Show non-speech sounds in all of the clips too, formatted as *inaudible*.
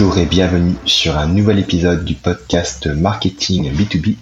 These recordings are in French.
Bonjour et bienvenue sur un nouvel épisode du podcast Marketing B2B.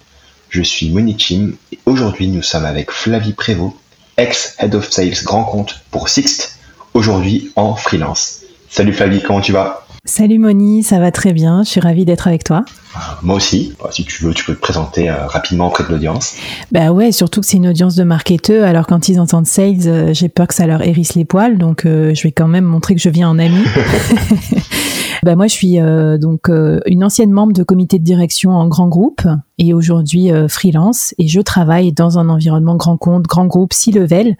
Je suis Monique Chim et aujourd'hui nous sommes avec Flavie Prévost, ex-Head of Sales Grand Compte pour Sixt, aujourd'hui en freelance. Salut Flavie, comment tu vas? Salut Moni, ça va très bien, je suis ravie d'être avec toi. Ah, moi aussi, bah, si tu veux, tu peux te présenter euh, rapidement auprès de l'audience. Bah ouais, surtout que c'est une audience de marketeurs, alors quand ils entendent sales, euh, j'ai peur que ça leur hérisse les poils, donc euh, je vais quand même montrer que je viens en ami. *laughs* *laughs* bah moi, je suis donc une ancienne membre de comité de direction en grand groupe et aujourd'hui freelance, et je travaille dans un environnement grand compte, grand groupe, six level,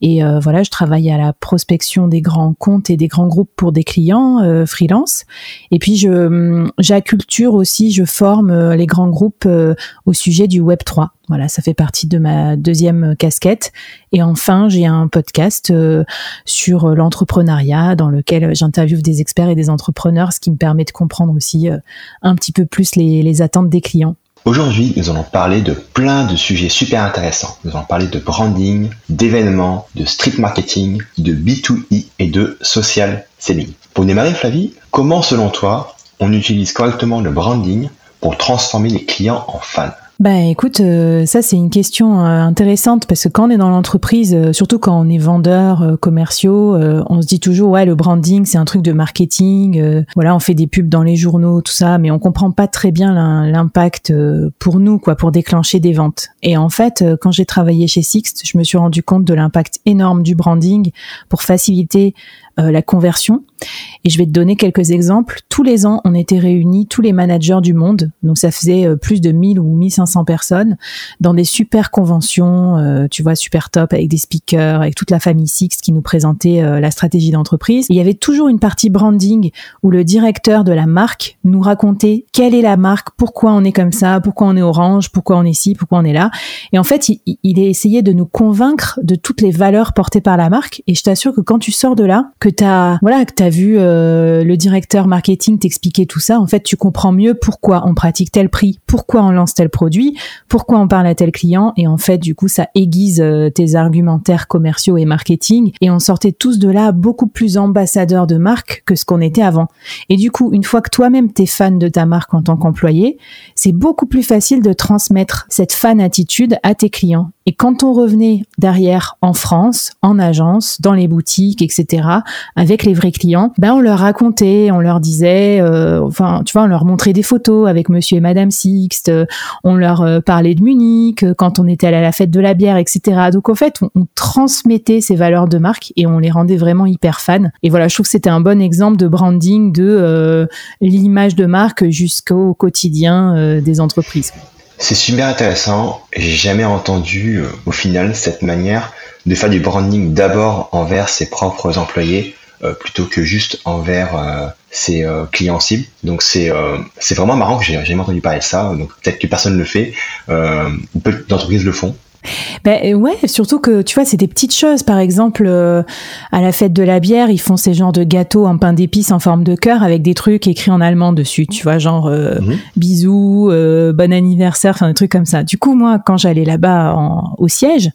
et voilà, je travaille à la prospection des grands comptes et des grands groupes pour des clients freelance, et puis je hum, j'acculture aussi je forme euh, les grands groupes euh, au sujet du Web 3. Voilà, ça fait partie de ma deuxième casquette. Et enfin, j'ai un podcast euh, sur l'entrepreneuriat dans lequel j'interviewe des experts et des entrepreneurs, ce qui me permet de comprendre aussi un petit peu plus les, attentes des clients. Aujourd'hui, nous allons parler de plein de sujets super intéressants. Nous allons parler de branding, d'événements, de street marketing, de B2E et de social selling. Pour démarrer, Flavie, comment selon toi on utilise correctement le branding pour transformer les clients en fans? Bah écoute, euh, ça c'est une question euh, intéressante parce que quand on est dans l'entreprise, euh, surtout quand on est vendeur commerciaux, on se dit toujours ouais le branding c'est un truc de marketing, voilà on fait des pubs dans les journaux tout ça, mais on comprend pas très bien l'impact pour nous quoi pour déclencher des ventes. Et en fait quand j'ai travaillé chez Sixt, je me suis rendu compte de l'impact énorme du branding pour faciliter la conversion et je vais te donner quelques exemples. Tous les ans, on était réunis, tous les managers du monde, donc ça faisait euh, plus de 1000 ou 1500 personnes, dans des super conventions, euh, tu vois, super top, avec des speakers, avec toute la famille Six qui nous présentait euh, la stratégie d'entreprise. Il y avait toujours une partie branding où le directeur de la marque nous racontait quelle est la marque, pourquoi on est comme ça, pourquoi on est orange, pourquoi on est ci, pourquoi on est là. Et en fait, il, il a essayé de nous convaincre de toutes les valeurs portées par la marque. Et je t'assure que quand tu sors de là, t'as, voilà, que t'as vu euh, le directeur marketing t'expliquer tout ça, en fait, tu comprends mieux pourquoi on pratique tel prix, pourquoi on lance tel produit, pourquoi on parle à tel client, et en fait, du coup, ça aiguise euh, tes argumentaires commerciaux et marketing, et on sortait tous de là beaucoup plus ambassadeurs de marque que ce qu'on était avant. Et du coup, une fois que toi-même t'es fan de ta marque en tant qu'employé, c'est beaucoup plus facile de transmettre cette fan attitude à tes clients. Et quand on revenait derrière en France, en agence, dans les boutiques, etc., avec les vrais clients, ben on leur racontait, on leur disait, euh, enfin, tu vois, on leur montrait des photos avec Monsieur et Madame Sixte, on leur euh, parlait de Munich euh, quand on était allé à la fête de la bière, etc. Donc en fait, on transmettait ces valeurs de marque et on les rendait vraiment hyper fans. Et voilà, je trouve que c'était un bon exemple de branding de l'image de marque jusqu'au quotidien des entreprises. C'est super intéressant. J'ai jamais entendu euh, au final cette manière de faire du branding d'abord envers ses propres employés euh, plutôt que juste envers euh, ses clients cibles. Donc c'est c'est vraiment marrant que j'ai jamais entendu parler de ça. Donc peut-être que personne ne le fait, ou peu d'entreprises le font. Ben euh, ouais, surtout que tu vois, c'est des petites choses. Par exemple, euh, à la fête de la bière, ils font ces genres de gâteaux en pain d'épices en forme de cœur avec des trucs écrits en allemand dessus. Tu vois, genre euh, mhm. bisous, bon anniversaire, enfin des trucs comme ça. Du coup, moi, quand j'allais là-bas au siège,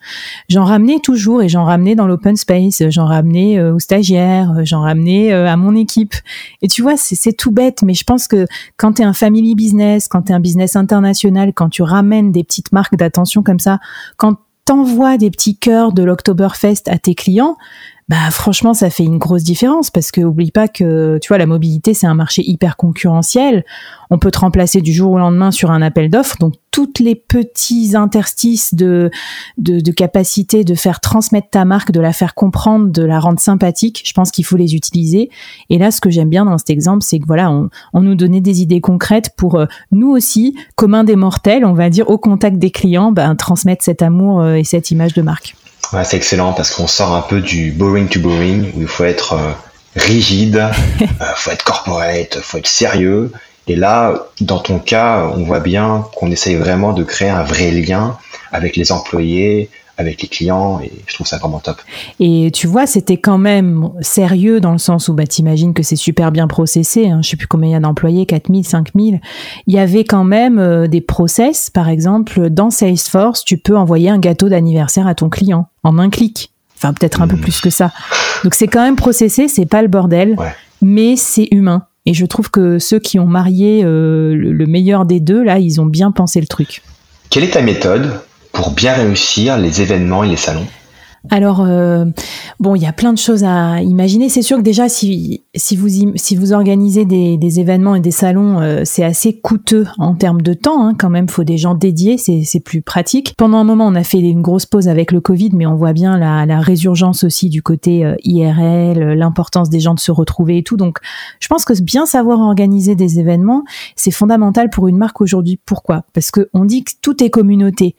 j'en ramenais toujours et j'en ramenais dans l'open space, j'en ramenais aux stagiaires, j'en ramenais à mon équipe. Et tu vois, c'est tout bête, mais je pense que quand tu es un family business, quand tu es un business international, quand tu ramènes des petites marques d'attention comme ça quand t'envoies des petits cœurs de l'Octoberfest à tes clients, bah franchement ça fait une grosse différence parce que oublie pas que tu vois la mobilité c'est un marché hyper concurrentiel. On peut te remplacer du jour au lendemain sur un appel d'offres. Donc toutes les petits interstices de, de, capacité de faire transmettre ta marque de la faire comprendre de la rendre sympathique je pense qu'il faut les utiliser. Et là ce que j'aime bien dans cet exemple c'est que voilà on, on, nous donnait des idées concrètes pour euh, nous aussi commun des mortels on va dire au contact des clients ben, transmettre cet amour euh, et cette image de marque c'est excellent parce qu'on sort un peu du boring to boring où il faut être euh, rigide, il *laughs* euh, faut être corporate, faut être sérieux. Et là, dans ton cas, on voit bien qu'on essaye vraiment de créer un vrai lien avec les employés, avec les clients et je trouve ça vraiment top. Et tu vois, c'était quand même sérieux dans le sens où bah, t'imagines que c'est super bien processé. Hein, je sais plus combien il y a d'employés, 4000, 5000. Il y avait quand même euh, des process. Par exemple, dans Salesforce, tu peux envoyer un gâteau d'anniversaire à ton client en un clic. Enfin, peut-être un peu hmm. plus que ça. Donc c'est quand même processé, c'est pas le bordel, mais c'est humain. Et je trouve que ceux qui ont marié le meilleur des deux, là, ils ont bien pensé le truc. Quelle est ta méthode pour bien réussir les événements et les salons alors, euh, bon, il y a plein de choses à imaginer. C'est sûr que déjà, si, si, vous, si vous organisez des, événements et des salons, euh, c'est assez coûteux en termes de temps. Hein, quand même, faut des gens dédiés, c'est plus pratique. Pendant un moment, on a fait une grosse pause avec le Covid, mais on voit bien la, résurgence aussi du côté euh, IRL, l'importance des gens de se retrouver et tout. Donc, je pense que bien savoir organiser des événements, c'est fondamental pour une marque aujourd'hui. Pourquoi? Parce que on dit que tout est communauté.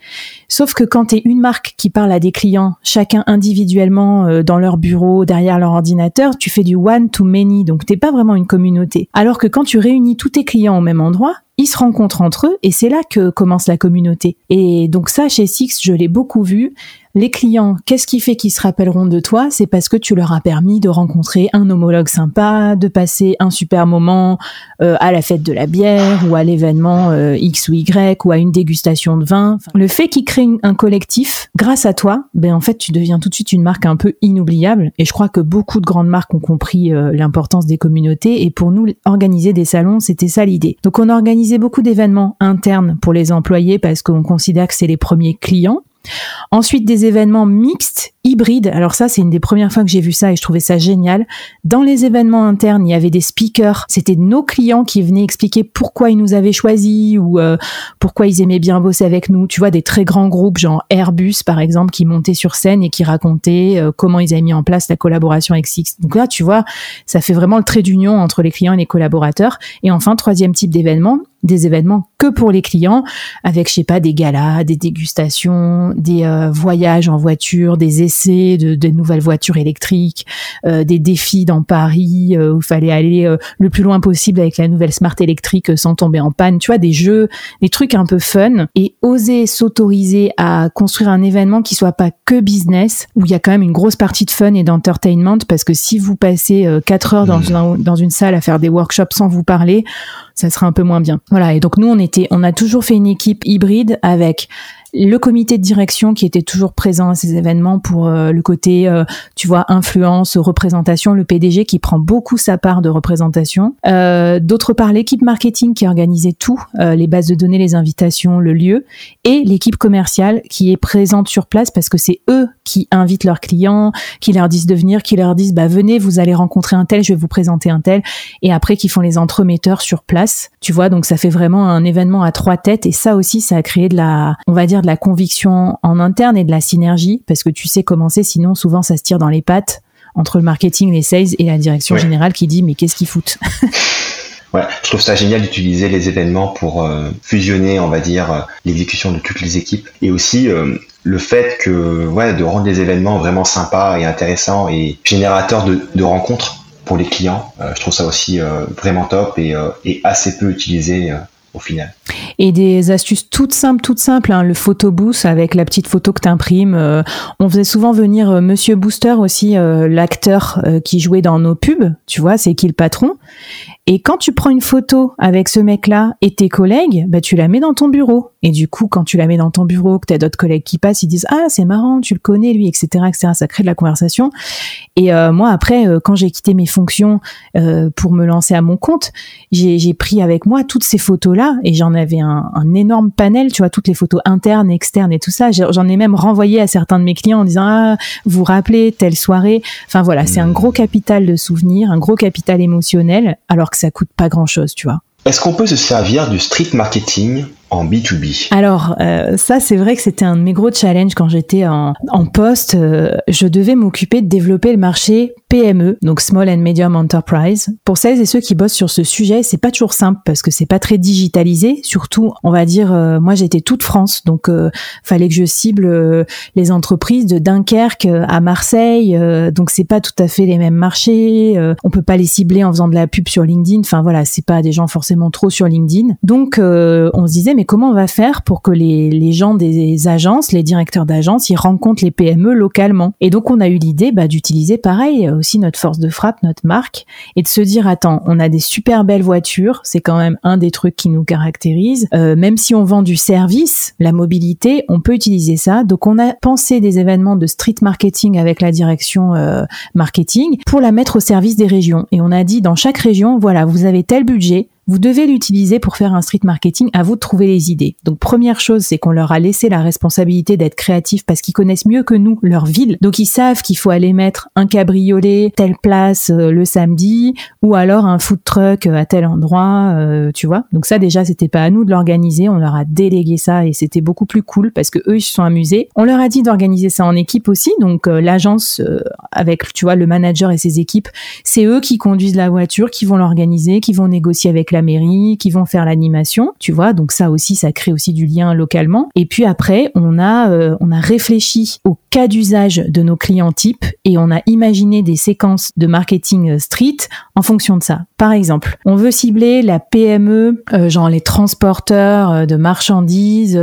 Sauf que quand tu es une marque qui parle à des clients, chacun individuellement euh, dans leur bureau, derrière leur ordinateur, tu fais du one to many, donc t'es pas vraiment une communauté. Alors que quand tu réunis tous tes clients au même endroit, ils se rencontrent entre eux et c'est là que commence la communauté. Et donc ça, chez Six, je l'ai beaucoup vu les clients, qu'est-ce qui fait qu'ils se rappelleront de toi? C'est parce que tu leur as permis de rencontrer un homologue sympa, de passer un super moment euh, à la fête de la bière ou à l'événement euh, X ou Y ou à une dégustation de vin. le fait qu'ils créent un collectif, grâce à toi, ben en fait tu deviens tout de suite une marque un peu inoubliable. Et je crois que beaucoup de grandes marques ont compris euh, l'importance des communautés. Et pour nous, organiser des salons, c'était ça l'idée. Donc on a beaucoup d'événements internes pour les employés parce qu'on considère que c'est les premiers clients. Ensuite, des événements mixtes, hybrides. Alors ça, c'est une des premières fois que j'ai vu ça et je trouvais ça génial. Dans les événements internes, il y avait des speakers. C'était nos clients qui venaient expliquer pourquoi ils nous avaient choisis ou euh, pourquoi ils aimaient bien bosser avec nous. Tu vois, des très grands groupes, genre Airbus, par exemple, qui montaient sur scène et qui racontaient euh, comment ils avaient mis en place la collaboration avec Six. Donc là, tu vois, ça fait vraiment le trait d'union entre les clients et les collaborateurs. Et enfin, troisième type d'événement, des événements que pour les clients, avec je sais pas des galas, des dégustations, des euh, voyages en voiture, des essais de, de nouvelles voitures électriques, euh, des défis dans Paris euh, où il fallait aller le plus loin possible avec la nouvelle Smart électrique sans tomber en panne, tu vois, des jeux, des trucs un peu fun et oser s'autoriser à construire un événement qui soit pas que business, où il y a quand même une grosse partie de fun et d'entertainment parce que si vous passez quatre heures dans, mmh. dans une salle à faire des workshops sans vous parler, ça sera un peu moins bien. Voilà. Et donc nous, on était, on a toujours fait une équipe hybride avec le comité de direction qui était toujours présent à ces événements pour euh, le côté, euh, tu vois, influence, représentation, le PDG qui prend beaucoup sa part de représentation. Euh, D'autre part, l'équipe marketing qui organisait tout, euh, les bases de données, les invitations, le lieu, et l'équipe commerciale qui est présente sur place parce que c'est eux qui invitent leurs clients, qui leur disent de venir, qui leur disent bah venez, vous allez rencontrer un tel, je vais vous présenter un tel, et après qui font les entremetteurs sur place. Tu vois, donc ça fait vraiment un événement à trois têtes, et ça aussi, ça a créé de la, on va dire de la conviction en interne et de la synergie, parce que tu sais comment c'est, sinon souvent ça se tire dans les pattes entre le marketing, les sales et la direction générale qui dit mais qu'est-ce qu'ils foutent *laughs* Ouais, je trouve ça génial d'utiliser les événements pour euh, fusionner, on va dire, euh, l'exécution de toutes les équipes et aussi euh, le fait que ouais, de rendre les événements vraiment sympas et intéressants et générateurs de, de rencontres pour les clients. je trouve ça aussi vraiment top et, et, assez peu utilisé au final. Et des astuces toutes simples, toutes simples. Hein, le photobooth avec la petite photo que tu imprimes. Euh, on faisait souvent venir euh, Monsieur Booster aussi, euh, l'acteur qui jouait dans nos pubs. Tu vois, c'est qui le patron. Et quand tu prends une photo avec ce mec-là et tes collègues, bah, tu la mets dans ton bureau. Et du coup, quand tu la mets dans ton bureau, que tu as d'autres collègues qui passent, ils disent Ah, c'est marrant, tu le connais, lui, etc., etc. Ça crée de la conversation. Et euh, moi, après, euh, quand j'ai quitté mes fonctions euh, pour me lancer à mon compte, j'ai pris avec moi toutes ces photos-là et j'en avais un, un, énorme panel, tu vois, toutes les photos internes, externes et tout ça. J'en ai même renvoyé à certains de mes clients en disant Ah, vous rappelez telle soirée? Enfin voilà, c'est un gros capital de souvenirs, un gros capital émotionnel. Alors ça coûte pas grand chose, tu vois. Est-ce qu'on peut se servir du street marketing en B2B Alors, euh, ça, c'est vrai que c'était un de mes gros challenges quand j'étais en, poste. Euh, je devais m'occuper de développer le marché PME, donc Small and Medium Enterprise. Pour celles et ceux qui bossent sur ce sujet, c'est pas toujours simple parce que c'est pas très digitalisé. Surtout, on va dire, euh, moi j'étais toute France, donc fallait que je cible les entreprises de Dunkerque à Marseille. donc c'est pas tout à fait les mêmes marchés. on peut pas les cibler en faisant de la pub sur LinkedIn. Enfin voilà, c'est pas des gens forcément trop sur LinkedIn. Donc on se disait mais comment on va faire pour que les, gens des agences, les directeurs d'agences, ils rencontrent les PME localement? Et donc on a eu l'idée bah, d'utiliser pareil aussi notre force de frappe, notre marque, et de se dire attends, on a des super belles voitures, c'est quand même un des trucs qui nous caractérise. Euh, même si on vend du service, la mobilité, on peut utiliser ça. Donc on a pensé des événements de street marketing avec la direction euh, marketing pour la mettre au service des régions. Et on a dit dans chaque région, voilà, vous avez tel budget, vous devez l'utiliser pour faire un street marketing. À vous de trouver les idées. Donc première chose, c'est qu'on leur a laissé la responsabilité d'être créatifs parce qu'ils connaissent mieux que nous leur ville. Donc ils savent qu'il faut aller mettre un cabriolet telle place euh, le samedi ou alors un food truck euh, à tel endroit, euh, tu vois. Donc ça déjà c'était pas à nous de l'organiser, on leur a délégué ça et c'était beaucoup plus cool parce que eux ils se sont amusés. On leur a dit d'organiser ça en équipe aussi. Donc l'agence avec tu vois le manager et ses équipes, c'est eux qui conduisent la voiture, qui vont l'organiser, qui vont négocier avec la mairie, qui vont faire l'animation, tu vois. Donc ça aussi, ça crée aussi du lien localement. Et puis après, on a euh, on a réfléchi au cas d'usage de nos clients types et on a imaginé des séquences de marketing euh, street en fonction de ça. Par exemple, on veut cibler la PME, euh, genre les transporteurs de marchandises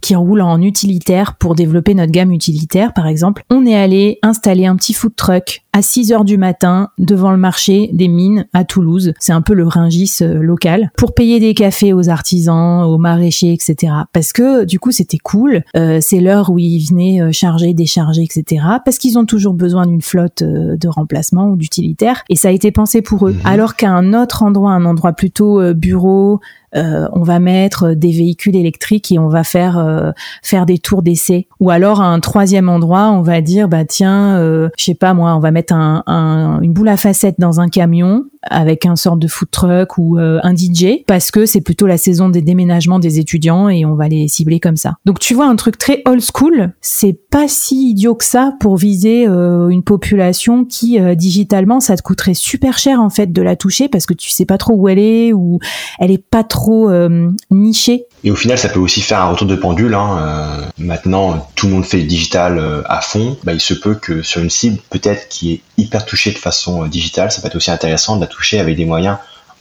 qui roulent en utilitaire pour développer notre gamme utilitaire, par exemple. On est allé installer un petit food truck à 6 heures du matin devant le marché des mines à Toulouse. C'est un peu le ringis euh, local pour payer des cafés aux artisans, aux maraîchers, etc. Parce que du coup c'était cool. Euh, c'est l'heure où ils venaient euh, charger, décharger, etc. Parce qu'ils ont toujours besoin d'une flotte de remplacement ou d'utilitaire. Et ça a été pensé pour eux. Mhm. Alors qu'à un autre endroit, un endroit plutôt bureau, euh, on va mettre des véhicules électriques et on va faire euh, faire des tours d'essai. Ou alors à un troisième endroit, on va dire bah tiens, euh, je sais pas moi, on va mettre un, une boule à facettes dans un camion avec un sort de food truck ou un DJ parce que c'est plutôt la saison des déménagements des étudiants et on va les cibler comme ça. Donc tu vois un truc très old school, c'est pas si idiot que ça pour viser une population qui digitalement ça te coûterait super cher en fait de la toucher parce que tu sais pas trop où elle est ou elle est pas trop euh, niché. Et au final, ça peut aussi faire un retour de pendule. Hein. Euh, maintenant, tout le monde fait le digital euh, à fond. Bah, il se peut que sur une cible, peut-être qui est hyper touchée de façon digitale, ça peut être aussi intéressant de la toucher avec des moyens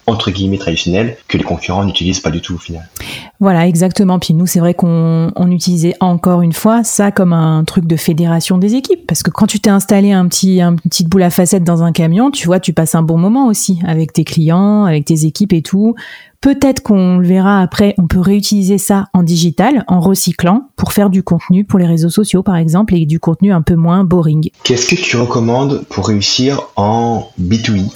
entre guillemets traditionnels que les concurrents n'utilisent pas du tout au final. Voilà, exactement. Puis nous, c'est vrai qu'on utilisait encore une fois ça comme un truc de fédération des équipes. Parce que quand tu t'es installé un petit, un petite boule à facettes dans un camion, tu vois, tu passes un bon moment aussi avec tes clients, avec tes équipes et tout. Peut-être qu'on le verra après, on peut réutiliser ça en digital, en recyclant, pour faire du contenu pour les réseaux sociaux par exemple, et du contenu un peu moins boring. Qu'est-ce que tu recommandes pour réussir en B2B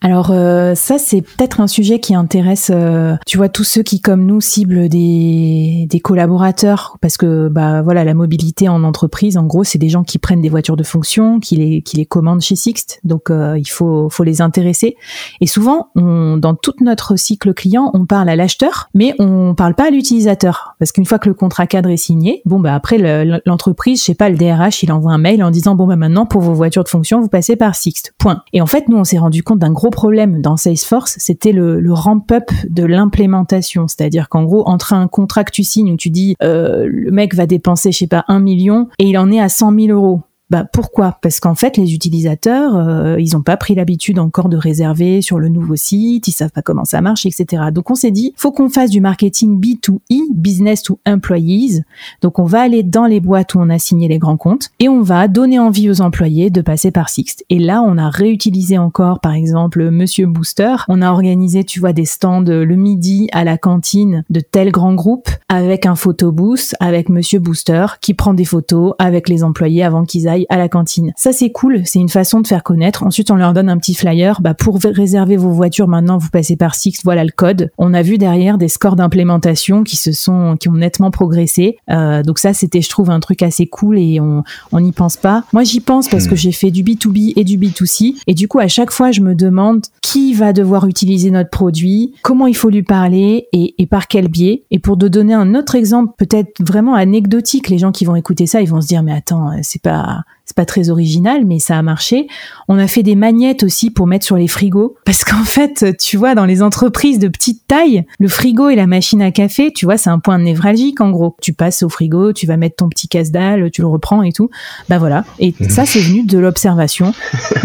alors euh, ça c'est peut-être un sujet qui intéresse, euh, tu vois, tous ceux qui comme nous ciblent des, des collaborateurs, parce que bah voilà la mobilité en entreprise, en gros c'est des gens qui prennent des voitures de fonction, qui les qui les commandent chez Sixt, donc euh, il faut faut les intéresser. Et souvent on, dans tout notre cycle client, on parle à l'acheteur, mais on parle pas à l'utilisateur, parce qu'une fois que le contrat cadre est signé, bon bah après l'entreprise, je sais pas, le DRH il envoie un mail en disant bon bah maintenant pour vos voitures de fonction vous passez par Sixt. Point. Et en fait nous on s'est rendu compte d'un gros problème dans Salesforce, c'était le, ramp-up de l'implémentation. C'est-à-dire qu'en gros, entre un contrat que tu signes où tu dis euh, le mec va dépenser, je sais pas, un million et il en est à 100 000 euros. Bah pourquoi? Parce qu'en fait, les utilisateurs, euh, ils n'ont pas pris l'habitude encore de réserver sur le nouveau site, ils savent pas comment ça marche, etc. Donc on s'est dit, faut qu'on fasse du marketing B2E, business to employees. Donc on va aller dans les boîtes où on a signé les grands comptes et on va donner envie aux employés de passer par Sixt. Et là, on a réutilisé encore, par exemple, Monsieur Booster. On a organisé, tu vois, des stands le midi à la cantine de tel grand groupe avec un photobooth avec Monsieur Booster qui prend des photos avec les employés avant qu'ils aillent à la cantine. Ça c'est cool, c'est une façon de faire connaître. Ensuite on leur donne un petit flyer, bah, pour réserver vos voitures maintenant vous passez par Six, voilà le code. On a vu derrière des scores d'implémentation qui se sont, qui ont nettement progressé. Euh, donc ça c'était je trouve un truc assez cool et on on n'y pense pas. Moi j'y pense parce que hmm. j'ai fait du B2B et du B2C et du coup à chaque fois je me demande qui va devoir utiliser notre produit, comment il faut lui parler et, et par quel biais. Et pour te donner un autre exemple peut-être vraiment anecdotique, les gens qui vont écouter ça ils vont se dire mais attends c'est pas c'est pas très original, mais ça a marché. On a fait des magnettes aussi pour mettre sur les frigos, parce qu'en *laughs* fait, tu vois, dans les entreprises de petite taille, le frigo et la machine à café, tu vois, c'est un point névralgique en gros. Tu passes au frigo, tu vas mettre ton petit casse-dalle, tu le reprends et tout. Bah voilà. Et *laughs* ça, c'est venu de l'observation.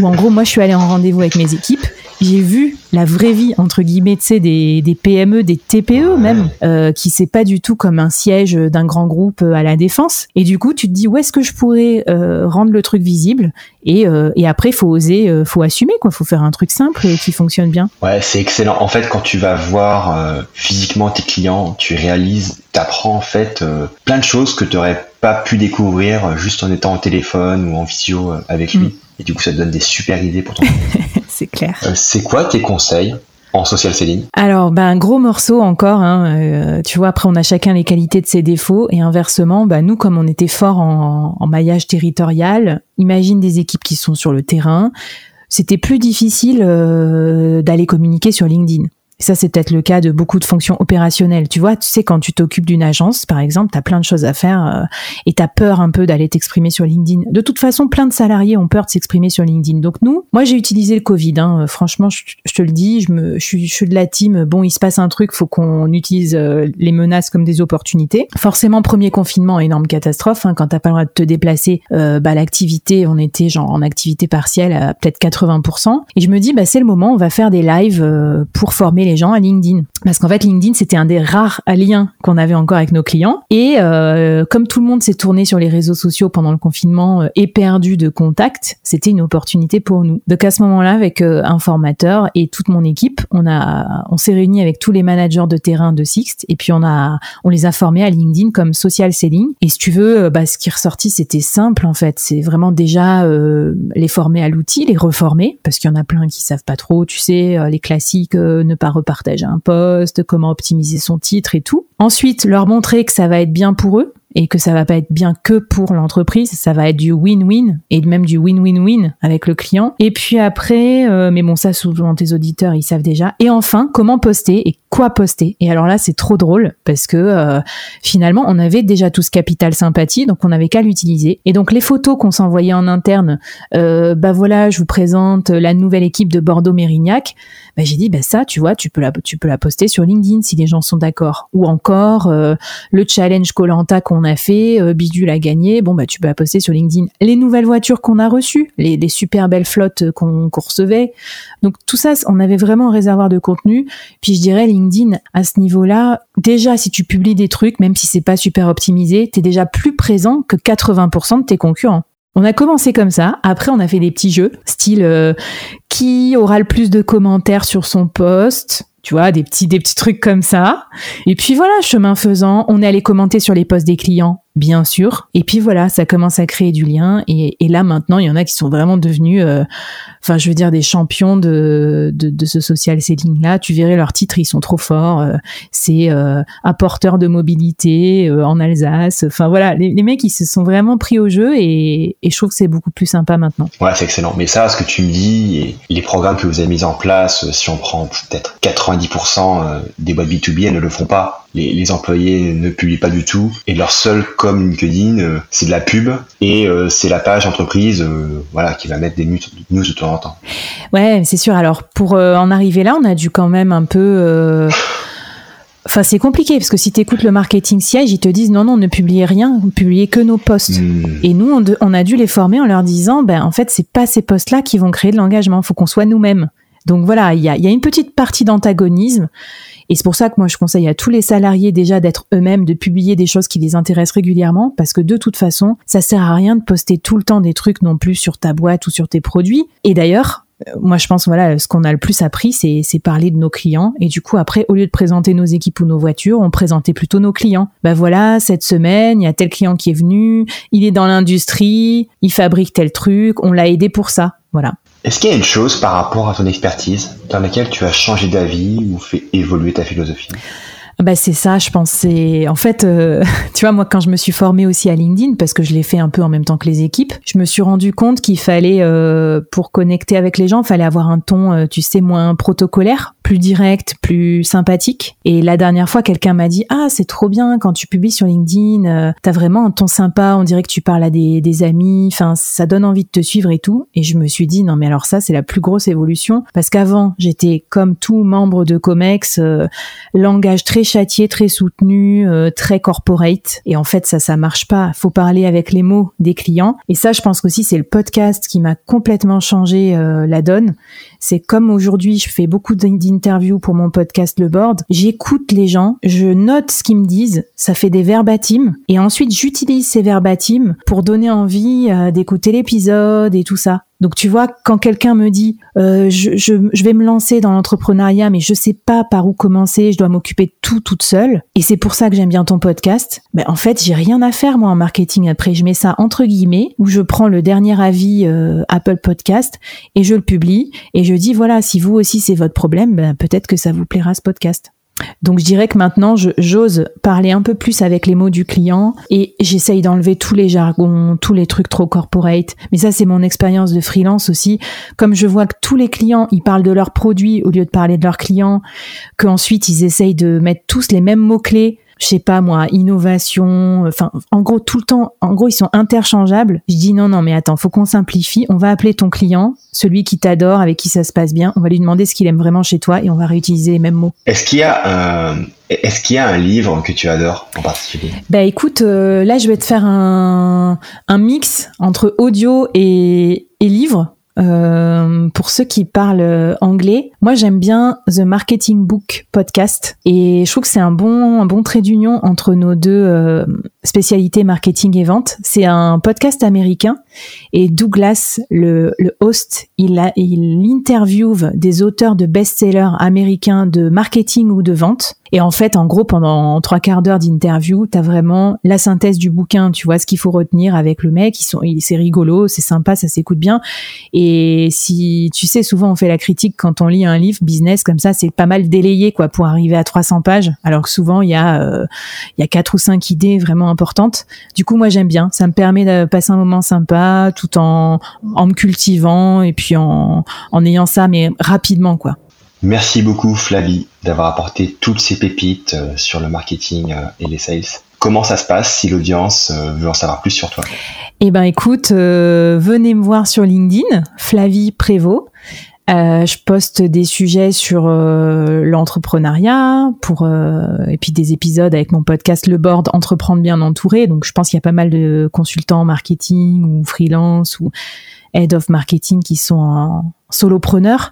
Où en gros, moi, je suis allée en rendez-vous avec mes équipes j'ai vu la vraie vie entre guillemets, tu sais, des, des, PME, des TPE même, euh, qui c'est pas du tout comme un siège d'un grand groupe euh, à la défense. Et du coup, tu te dis où est-ce que je pourrais euh, rendre le truc visible et, euh, et après, faut oser, euh, faut assumer quoi. Faut faire un truc simple qui fonctionne bien. Ouais, c'est excellent. En fait, quand tu vas voir physiquement tes clients, tu réalises, t'apprends en fait plein de choses que tu n'aurais pas pu découvrir juste en étant au téléphone ou en visio avec lui. Mm. Et du coup, ça te donne des super idées pour ton *laughs* c'est clair. Euh, c'est quoi tes conseils en social selling Alors, ben, un gros morceau encore. Hein, euh, tu vois, après, on a chacun les qualités de ses défauts. Et inversement, ben, nous, comme on était fort en, maillage territorial, imagine des équipes qui sont sur le terrain. C'était plus difficile euh, d'aller communiquer sur LinkedIn ça, c'est peut-être le cas de beaucoup de fonctions opérationnelles. Tu vois, tu sais, quand tu t'occupes d'une agence, par exemple, tu as plein de choses à faire euh, et tu as peur un peu d'aller t'exprimer sur LinkedIn. De toute façon, plein de salariés ont peur de s'exprimer sur LinkedIn. Donc nous, moi, j'ai utilisé le Covid. Hein. Euh, franchement, je, te le dis, je, me, je, je suis de la team. Bon, il se passe un truc, faut qu'on utilise euh, les menaces comme des opportunités. Forcément, premier confinement, énorme catastrophe. Hein. Quand t'as pas le droit de te déplacer, bah, l'activité, on était genre en activité partielle à peut-être 80%. Et je me dis, bah, c'est le moment, on va faire des lives pour former les gens à LinkedIn. Parce qu'en fait, LinkedIn, c'était un des rares liens qu'on avait encore avec nos clients. Et euh, comme tout le monde s'est tourné sur les réseaux sociaux pendant le confinement euh, et perdu de contact, c'était une opportunité pour nous. Donc à ce moment-là, avec euh, un formateur et toute mon équipe, on a, on s'est réunis avec tous les managers de terrain de Sixt et puis on a, on les a formés à LinkedIn comme social selling. Et si tu veux, bah, ce qui est ressorti, c'était simple en fait. C'est vraiment déjà les former à l'outil, les reformer parce qu'il y en a plein qui savent pas trop. Tu sais, les classiques, ne pas repartager un poste, comment optimiser son titre et tout. Ensuite, leur montrer que ça va être bien pour eux, et que ça va pas être bien que pour l'entreprise, ça va être du win-win et même du win-win-win avec le client. Et puis après, euh, mais bon ça souvent tes auditeurs ils savent déjà. Et enfin, comment poster et quoi poster. Et alors là c'est trop drôle parce que euh, finalement on avait déjà tout ce capital sympathie, donc on n'avait qu'à l'utiliser. Et donc les photos qu'on s'envoyait en interne, euh, bah voilà, je vous présente la nouvelle équipe de Bordeaux Mérignac. Bah j'ai dit bah ça tu vois tu peux la tu peux la poster sur LinkedIn si les gens sont d'accord. Ou encore le challenge Colanta qu'on a fait, euh, Bidule a gagné, bon bah tu peux poster sur LinkedIn. Les nouvelles voitures qu'on a reçues, les, super belles flottes qu'on recevait. Donc tout ça, on avait vraiment un réservoir de contenu. Puis je dirais LinkedIn à ce niveau-là, déjà si tu publies des trucs, même si c'est pas super optimisé, t'es déjà plus présent que 80% de tes concurrents. On a commencé comme ça. Après, on a fait des petits jeux, style euh, qui aura le plus de commentaires sur son post, tu vois, des petits, des petits trucs comme ça. Et puis voilà, chemin faisant, on est allé commenter sur les posts des clients bien sûr. Et puis voilà, ça commence à créer du lien. Et, là maintenant, il y en a qui sont vraiment devenus, euh, enfin, je veux dire, des champions de, de, ce social selling là. Tu verrais leurs titres, ils sont trop forts. Euh, c'est euh, apporteur de mobilité euh, en Alsace. Enfin voilà, les, mecs ils se sont vraiment pris au jeu et, et je trouve que c'est beaucoup plus sympa maintenant. Ouais, c'est excellent. Mais ça, ce que tu me dis, les programmes que vous avez mis en place, si on prend peut-être 90% des boîtes B2B, elles ne le font pas les, employés ne publient pas du tout et leur seul com LinkedIn euh, c'est de la pub et euh, c'est la page entreprise euh, voilà qui va mettre des news, de temps en temps. Ouais, c'est sûr. Alors pour en arriver là, on a dû quand même un peu Enfin, c'est compliqué parce que si tu écoutes le marketing siège, ils te disent non, non, ne publiez rien, publiez que nos posts. Hmm. Et nous, on, on, a dû les former en leur disant, ben en fait, c'est pas ces posts-là qui vont créer de l'engagement. Il faut qu'on soit nous-mêmes. Donc voilà, il y a, y a, une petite partie d'antagonisme. Et c'est pour ça que moi, je conseille à tous les salariés déjà d'être eux-mêmes, de publier des choses qui les intéressent régulièrement, parce que de toute façon, ça sert à rien de poster tout le temps des trucs non plus sur ta boîte ou sur tes produits. Et d'ailleurs, euh, moi, je pense, voilà, ce qu'on a le plus appris, c'est, parler de nos clients. Et du coup, après, au lieu de présenter nos équipes ou nos voitures, on présentait plutôt nos clients. Ben voilà, cette semaine, il y a tel client qui est venu, il est dans l'industrie, il fabrique tel truc, on l'a aidé pour ça. Voilà. Est-ce qu'il y a une chose par rapport à ton expertise dans laquelle tu as changé d'avis ou fait évoluer ta philosophie? Bah c'est ça, je pense. En fait, euh, *laughs* tu vois, moi quand je me suis formée aussi à LinkedIn parce que je l'ai fait un peu en même temps que les équipes, je me suis rendu compte qu'il fallait, euh, pour connecter avec les gens, il fallait avoir un ton, euh, tu sais, moins protocolaire plus direct, plus sympathique. Et la dernière fois, quelqu'un m'a dit ah c'est trop bien quand tu publies sur LinkedIn, euh, t'as vraiment un ton sympa, on dirait que tu parles à des, des amis, enfin ça donne envie de te suivre et tout. Et je me suis dit non mais alors ça c'est la plus grosse évolution parce qu'avant j'étais comme tout membre de Comex, euh, langage très châtié, très soutenu, euh, très corporate. Et en fait ça ça marche pas. Faut parler avec les mots des clients. Et ça je pense qu'aussi c'est le podcast qui m'a complètement changé la donne. C'est comme aujourd'hui je fais beaucoup d'interviews pour mon podcast Le Board. J'écoute les gens, je note ce qu'ils me disent, ça fait des verbatims et ensuite j'utilise ces verbatims pour donner envie euh, d'écouter l'épisode et tout ça. Donc tu vois, quand quelqu'un me dit euh, je, vais me lancer dans l'entrepreneuriat, mais je sais pas par où commencer, je dois m'occuper de tout toute seule, et c'est pour ça que j'aime bien ton podcast. Ben en fait, j'ai rien à faire moi en marketing. Après, je mets ça entre guillemets, où je prends le dernier avis euh, Apple Podcast et je le publie et je dis voilà, si vous aussi c'est votre problème, ben, peut-être que ça vous plaira ce podcast. Donc je dirais que maintenant, j'ose parler un peu plus avec les mots du client et j'essaye d'enlever tous les jargons, tous les trucs trop corporate. Mais ça, c'est mon expérience de freelance aussi. Comme je vois que tous les clients, ils parlent de leurs produits au lieu de parler de leurs clients, qu'ensuite ils essayent de mettre tous les mêmes mots-clés je sais pas moi, innovation, enfin en gros tout le temps, en gros ils sont interchangeables. Je dis non non mais attends, faut qu'on simplifie. On va appeler ton client, celui qui t'adore, avec qui ça se passe bien. On va lui demander ce qu'il aime vraiment chez toi et on va réutiliser les mêmes mots. Est-ce qu'il y a un est-ce qu'il y a un livre que tu adores en particulier? Bah écoute, euh, là je vais te faire un, un mix entre audio et, et livre. Euh, pour ceux qui parlent euh, anglais, moi j'aime bien The Marketing Book podcast et je trouve que c'est un bon un bon trait d'union entre nos deux euh, spécialités marketing et vente. C'est un podcast américain et Douglas, le, le host, il a il interviewe des auteurs de best-sellers américains de marketing ou de vente et en fait, en gros, pendant trois quarts d'heure d'interview, t'as vraiment la synthèse du bouquin. Tu vois ce qu'il faut retenir avec le mec. Ils sont, c'est rigolo, c'est sympa, ça s'écoute bien. Et si tu sais, souvent on fait la critique quand on lit un livre business comme ça, c'est pas mal délayé quoi pour arriver à 300 pages. Alors que souvent il y a euh, il y a quatre ou cinq idées vraiment importantes. Du coup, moi j'aime bien. Ça me permet de passer un moment sympa tout en en me cultivant et puis en en ayant ça mais rapidement quoi. Merci beaucoup Flavie d'avoir apporté toutes ces pépites euh, sur le marketing euh, et les sales. Comment ça se passe si l'audience euh, veut en savoir plus sur toi? Eh ben écoute, venez me voir sur LinkedIn, Flavie Prévost. Je poste des sujets sur l'entrepreneuriat, pour et puis des épisodes avec mon podcast Le Board Entreprendre bien entouré. Donc je pense qu'il y a pas mal de consultants marketing ou freelance ou head of marketing qui sont en solopreneurs.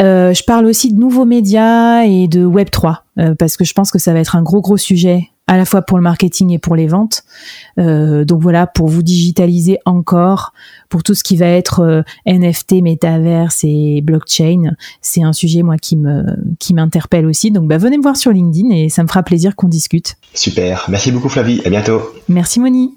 Euh, je parle aussi de nouveaux médias et de Web 3 euh, parce que je pense que ça va être un gros gros sujet à la fois pour le marketing et pour les ventes. Euh, donc voilà, pour vous digitaliser encore, pour tout ce qui va être euh, NFT, métaverse et blockchain, c'est un sujet moi qui me qui m'interpelle aussi. Donc bah, venez me voir sur LinkedIn et ça me fera plaisir qu'on discute. Super, merci beaucoup Flavie, à bientôt. Merci Moni.